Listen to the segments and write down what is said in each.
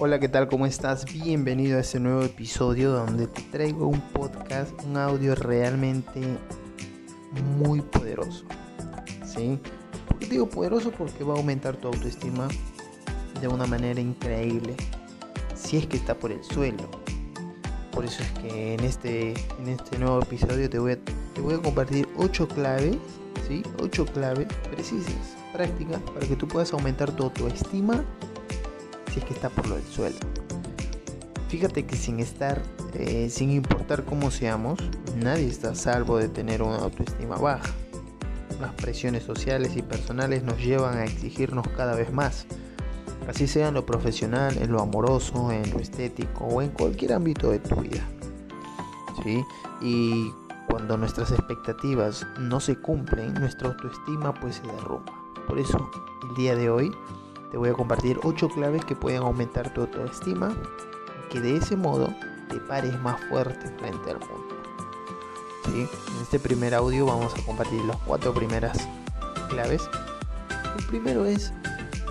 Hola, ¿qué tal? ¿Cómo estás? Bienvenido a este nuevo episodio donde te traigo un podcast, un audio realmente muy poderoso. ¿Sí? ¿Por qué digo poderoso? Porque va a aumentar tu autoestima de una manera increíble. Si es que está por el suelo. Por eso es que en este, en este nuevo episodio te voy a, te voy a compartir 8 claves, ¿sí? 8 claves precisas, prácticas, para que tú puedas aumentar tu autoestima es que está por lo del suelo. Fíjate que sin estar, eh, sin importar cómo seamos, nadie está a salvo de tener una autoestima baja. Las presiones sociales y personales nos llevan a exigirnos cada vez más, así sea en lo profesional, en lo amoroso, en lo estético o en cualquier ámbito de tu vida. ¿Sí? Y cuando nuestras expectativas no se cumplen, nuestra autoestima pues se derrumba. Por eso, el día de hoy te voy a compartir 8 claves que pueden aumentar tu autoestima y que de ese modo te pares más fuerte frente al mundo. En este primer audio vamos a compartir las cuatro primeras claves. El primero es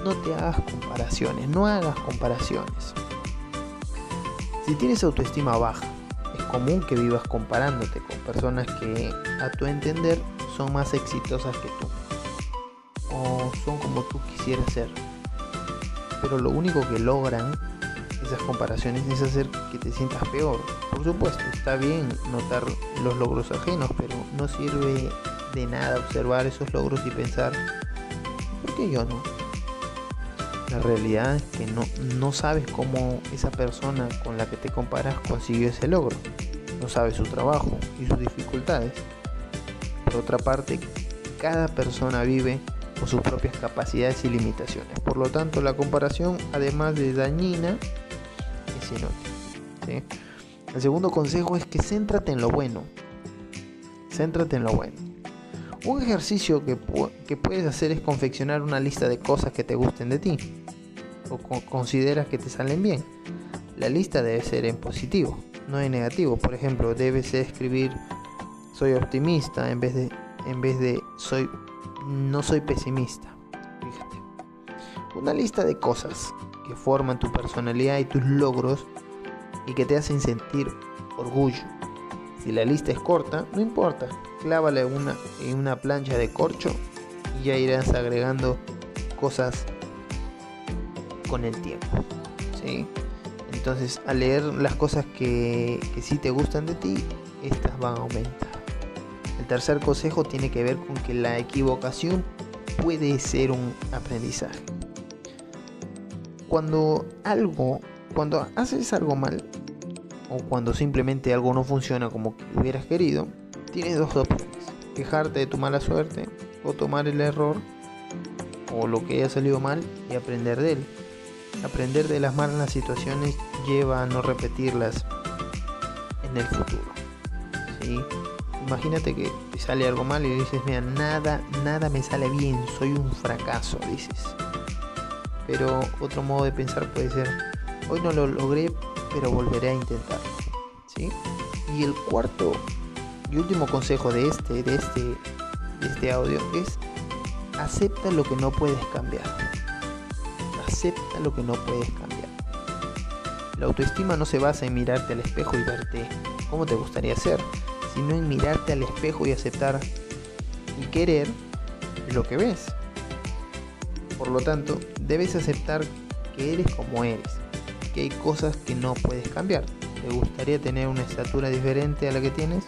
no te hagas comparaciones, no hagas comparaciones. Si tienes autoestima baja, es común que vivas comparándote con personas que a tu entender son más exitosas que tú o son como tú quisieras ser pero lo único que logran esas comparaciones es hacer que te sientas peor. Por supuesto, está bien notar los logros ajenos, pero no sirve de nada observar esos logros y pensar, ¿por qué yo no? La realidad es que no, no sabes cómo esa persona con la que te comparas consiguió ese logro. No sabes su trabajo y sus dificultades. Por otra parte, cada persona vive sus propias capacidades y limitaciones. Por lo tanto, la comparación, además de dañina, es inútil. El segundo consejo es que céntrate en lo bueno. Céntrate en lo bueno. Un ejercicio que, que puedes hacer es confeccionar una lista de cosas que te gusten de ti o consideras que te salen bien. La lista debe ser en positivo, no en negativo. Por ejemplo, debes escribir soy optimista en vez de en vez de soy no soy pesimista. Fíjate. Una lista de cosas que forman tu personalidad y tus logros y que te hacen sentir orgullo. Si la lista es corta, no importa, clávala una, en una plancha de corcho y ya irás agregando cosas con el tiempo. ¿sí? Entonces, al leer las cosas que, que sí te gustan de ti, estas van a aumentar. El tercer consejo tiene que ver con que la equivocación puede ser un aprendizaje. Cuando algo, cuando haces algo mal o cuando simplemente algo no funciona como hubieras querido, tienes dos opciones. Quejarte de tu mala suerte o tomar el error o lo que haya salido mal y aprender de él. Aprender de las malas situaciones lleva a no repetirlas en el futuro. ¿sí? Imagínate que te sale algo mal y dices, mira, nada, nada me sale bien, soy un fracaso, dices. Pero otro modo de pensar puede ser, hoy no lo logré, pero volveré a intentar. ¿Sí? Y el cuarto y último consejo de este, de este, de este audio es acepta lo que no puedes cambiar. Acepta lo que no puedes cambiar. La autoestima no se basa en mirarte al espejo y verte como te gustaría ser, sino en mirarte al espejo y aceptar y querer lo que ves. Por lo tanto, debes aceptar que eres como eres, que hay cosas que no puedes cambiar. ¿Te gustaría tener una estatura diferente a la que tienes?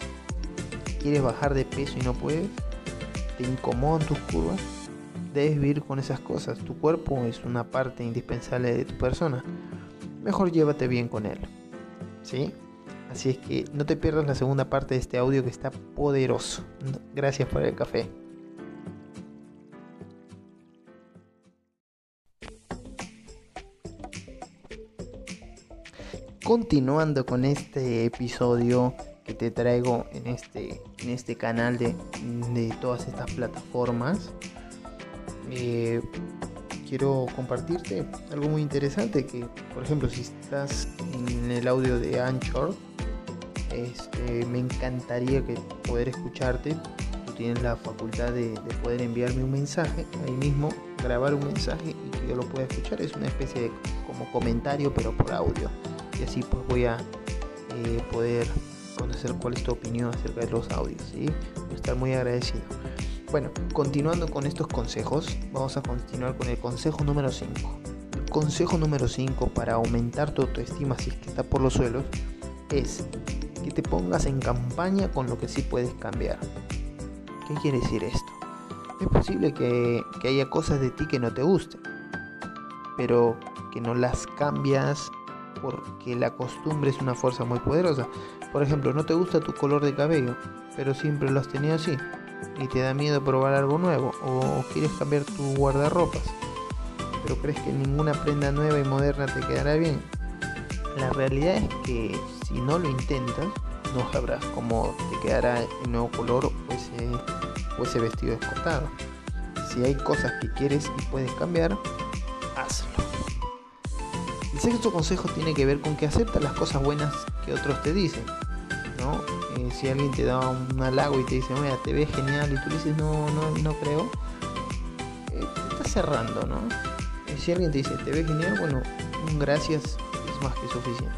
¿Quieres bajar de peso y no puedes? ¿Te incomodan tus curvas? Debes vivir con esas cosas. Tu cuerpo es una parte indispensable de tu persona. Mejor llévate bien con él. ¿Sí? Así es que no te pierdas la segunda parte de este audio que está poderoso. Gracias por el café. Continuando con este episodio que te traigo en este, en este canal de, todas estas plataformas, eh, quiero compartirte algo muy interesante que, por ejemplo, si estás en el audio de Anchor, este, me encantaría que poder escucharte, que tienes la facultad de, poder enviarme un mensaje, ahí mismo grabar un mensaje y que yo lo pueda escuchar. Es una especie de como comentario, pero por audio. Y así pues voy a eh, poder conocer cuál es tu opinión acerca de los audios. ¿sí? Voy a estar muy agradecido. Bueno, continuando con estos consejos, vamos a continuar con el consejo número 5. El consejo número 5 para aumentar tu autoestima si es que está por los suelos es que te pongas en campaña con lo que sí puedes cambiar. ¿Qué quiere decir esto? Es posible que, que haya cosas de ti que no te gusten, pero que no las cambias porque la costumbre es una fuerza muy poderosa. Por ejemplo, no te gusta tu color de cabello, pero siempre lo has tenido así y te da miedo probar algo nuevo o quieres cambiar tu guardarropas, pero crees que ninguna prenda nueva y moderna te quedará bien. La realidad es que si no lo intentas, no sabrás cómo te quedará el nuevo color o ese, vestido escotado. Si hay cosas que quieres y puedes cambiar, hazlo. El sexto consejo tiene que ver con que aceptas las cosas buenas que otros te dicen. ¿no? Eh, si alguien te da un halago y te dice, mira, te ves genial y tú dices, no, no, no creo, eh, te estás cerrando, ¿no? Y si alguien te dice, te ves genial, bueno, gracias más que suficiente.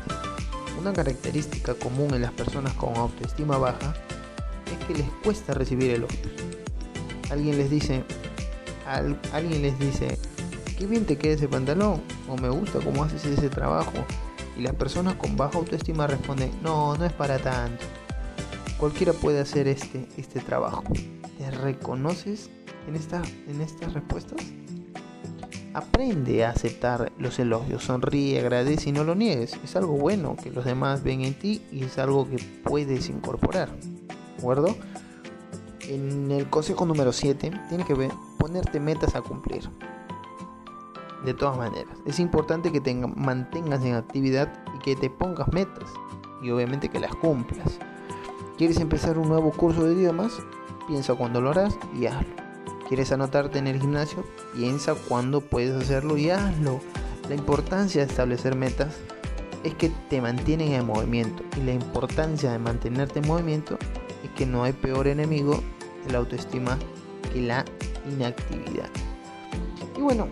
Una característica común en las personas con autoestima baja es que les cuesta recibir elogios. Alguien les dice, alguien les dice, qué bien te queda ese pantalón, o me gusta cómo haces ese trabajo. Y las personas con baja autoestima responden, no, no es para tanto. Cualquiera puede hacer este, este trabajo. ¿Te reconoces en, esta, en estas respuestas? Aprende a aceptar los elogios, sonríe, agradece y no lo niegues. Es algo bueno que los demás ven en ti y es algo que puedes incorporar. ¿De acuerdo? En el consejo número 7 tiene que ponerte metas a cumplir de todas maneras. Es importante que te mantengas en actividad y que te pongas metas y obviamente que las cumplas. ¿Quieres empezar un nuevo curso de idiomas? Piensa cuándo lo harás y hazlo. ¿Quieres anotarte en el gimnasio? Piensa cuándo puedes hacerlo y hazlo. La importancia de establecer metas es que te mantienen en movimiento y la importancia de mantenerte en movimiento es que no hay peor enemigo de la autoestima que la inactividad. Y bueno,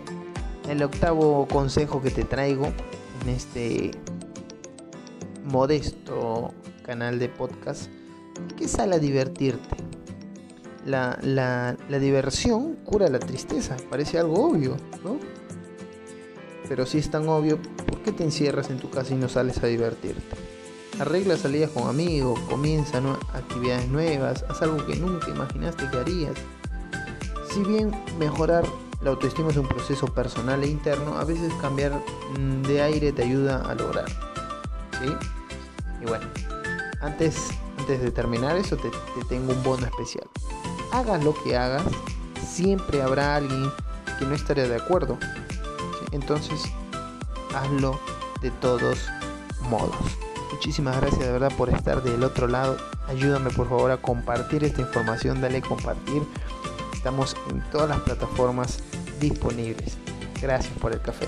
el octavo consejo que te traigo en este modesto canal de podcast es que sal a divertirte. La, la, diversión cura la tristeza, parece algo obvio, ¿no? Pero si es tan obvio, ¿por qué te encierras en tu casa y no sales a divertirte? Arregla salidas con amigos, comienza actividades nuevas, haz algo que nunca imaginaste que harías. Si bien mejorar la autoestima es un proceso personal e interno, a veces cambiar mm, de aire te ayuda a lograr. ¿sí? Y bueno, antes, antes de terminar eso te, tengo un bono especial. Hagas lo que hagas, siempre habrá alguien que no estaría de acuerdo. Entonces, hazlo de todos modos. Muchísimas gracias de verdad por estar del otro lado. Ayúdame por favor a compartir esta información, dale compartir Estamos en todas las plataformas disponibles. Gracias por el café.